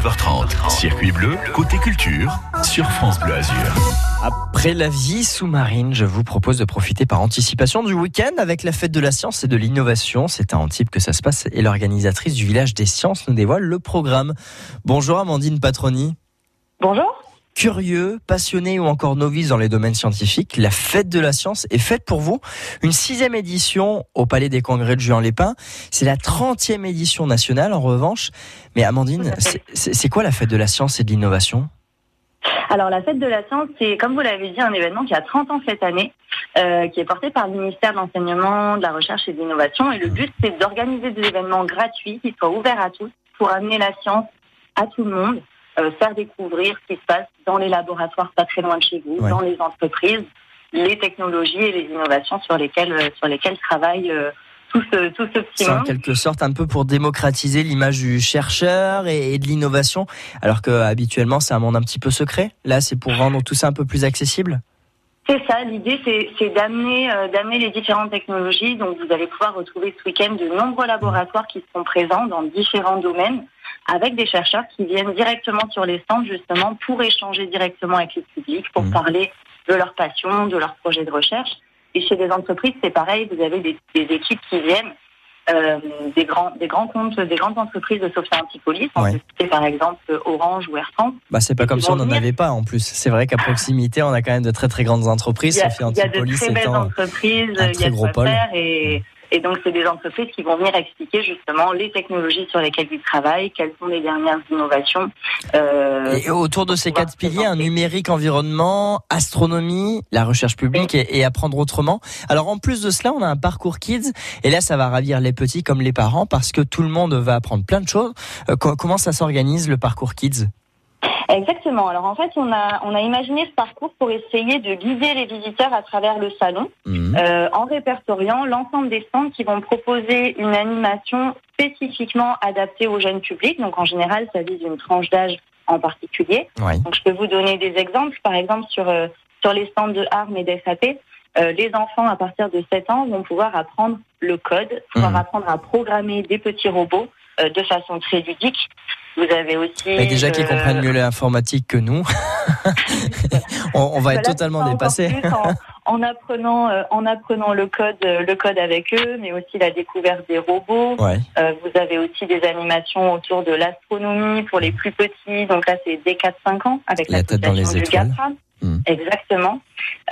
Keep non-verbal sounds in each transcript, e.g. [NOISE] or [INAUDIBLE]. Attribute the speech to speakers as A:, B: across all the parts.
A: 9h30, circuit bleu, côté culture, sur France Bleu Azur.
B: Après la vie sous-marine, je vous propose de profiter par anticipation du week-end avec la fête de la science et de l'innovation. C'est à Antibes que ça se passe et l'organisatrice du village des sciences nous dévoile le programme. Bonjour Amandine Patroni.
C: Bonjour.
B: Curieux, passionné ou encore novice dans les domaines scientifiques, la fête de la science est faite pour vous. Une sixième édition au Palais des Congrès de Juan-les-Pins. C'est la trentième édition nationale en revanche. Mais Amandine, c'est quoi la fête de la science et de l'innovation?
C: Alors la fête de la science, c'est comme vous l'avez dit un événement qui a 30 ans cette année, euh, qui est porté par le ministère de l'enseignement, de la recherche et de l'innovation. Et le but, c'est d'organiser des événements gratuits qui soient ouverts à tous pour amener la science à tout le monde, euh, faire découvrir ce qui se passe dans les laboratoires pas très loin de chez vous,
B: Ouais.
C: dans les entreprises, les technologies et les innovations sur lesquelles euh, sur lesquelles travaille euh, tout ce tout ce petit
B: C'est en
C: monde.
B: quelque sorte un peu pour démocratiser l'image du chercheur et, et de l'innovation, alors que habituellement c'est un monde un petit peu secret. Là, c'est pour rendre tout ça un peu plus accessible.
C: C'est ça, l'idée c'est d'amener euh, d'amener les différentes technologies. Donc vous allez pouvoir retrouver ce week-end de nombreux laboratoires qui sont présents dans différents domaines avec des chercheurs qui viennent directement sur les stands justement pour échanger directement avec le public, pour
B: Mhm.
C: parler de leur passion, de leurs projets de recherche. Et chez les entreprises, c'est pareil, vous avez des, des équipes qui viennent euh, des grands des grands comptes, des grandes entreprises de Sophia Antipolis,
B: Ouais.
C: citer par exemple Orange ou Air France.
B: Bah, c'est pas comme si on n'en avait pas en plus. C'est vrai qu'à proximité, on a quand même de très très grandes entreprises.
C: y a,
B: Sophie
C: il y a de
B: Antipolis
C: très belles entreprises,
B: un
C: il y
B: très
C: a de
B: gros
C: quoi
B: pôle.
C: faire et, et donc c'est des entreprises qui vont venir expliquer justement les technologies sur lesquelles ils travaillent, quelles sont les dernières innovations. euh,
B: Et autour de ces quatre piliers, un numérique, environnement, astronomie, la recherche publique et, et apprendre autrement. Alors en plus de cela, on a un parcours kids et là, ça va ravir les petits comme les parents parce que tout le monde va apprendre plein de choses. Euh, co- comment ça s'organise le parcours kids?
C: Exactement. Alors en fait, on a on a imaginé ce parcours pour essayer de guider les visiteurs à travers le salon,
B: Mhm.
C: euh, en répertoriant l'ensemble des stands qui vont proposer une animation spécifiquement adaptée au jeunes publics. Donc en général, ça vise une tranche d'âge en particulier.
B: Ouais.
C: Donc, je peux vous donner des exemples. Par exemple, sur, euh, sur les stands de ARM et d'SAP, euh, les enfants à partir de 7 ans vont pouvoir apprendre le code, pouvoir
B: Mhm.
C: apprendre à programmer des petits robots euh, de façon très ludique. Vous avez aussi...
B: Et déjà qu'ils
C: euh,
B: comprennent mieux l'informatique que nous, [LAUGHS] on, on va être totalement
C: encore
B: dépassé.
C: plus En, en apprenant, euh, en apprenant le code, euh, le code avec eux, mais aussi la découverte des robots.
B: Ouais.
C: Vous avez aussi des animations autour de l'astronomie pour les plus petits. Donc là, c'est dès 4-5 ans avec
B: La tête dans les étoiles. Mhm.
C: Exactement.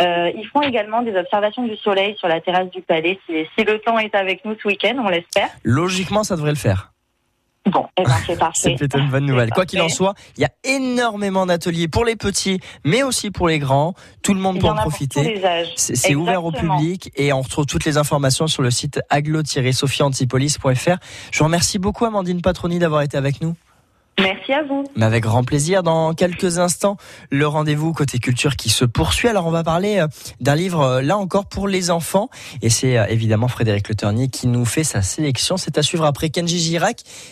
C: Euh, ils font également des observations du soleil sur la terrasse du palais. Si, si le temps est avec nous ce week-end, on l'espère.
B: Logiquement, ça devrait le faire.
C: Bon, eh ben, c'est
B: C'est
C: parfait.
B: plutôt une bonne nouvelle.
C: C'est
B: Quoi qu'il en soit, il y a énormément d'ateliers pour les petits, mais aussi pour les grands. Tout le monde
C: Il
B: peut en profiter. C'est c'est ouvert au public et on retrouve toutes les informations sur le site aglo-sophiantipolis.fr. Je vous remercie beaucoup Amandine Patroni d'avoir été avec nous.
C: Merci à vous.
B: Mais avec grand plaisir. Dans quelques instants, le rendez-vous côté culture qui se poursuit. Alors on va parler euh, d'un livre euh, là encore pour les enfants et c'est euh, évidemment Frédéric Le Ternier qui nous fait sa sélection. C'est à suivre après Kenji Girac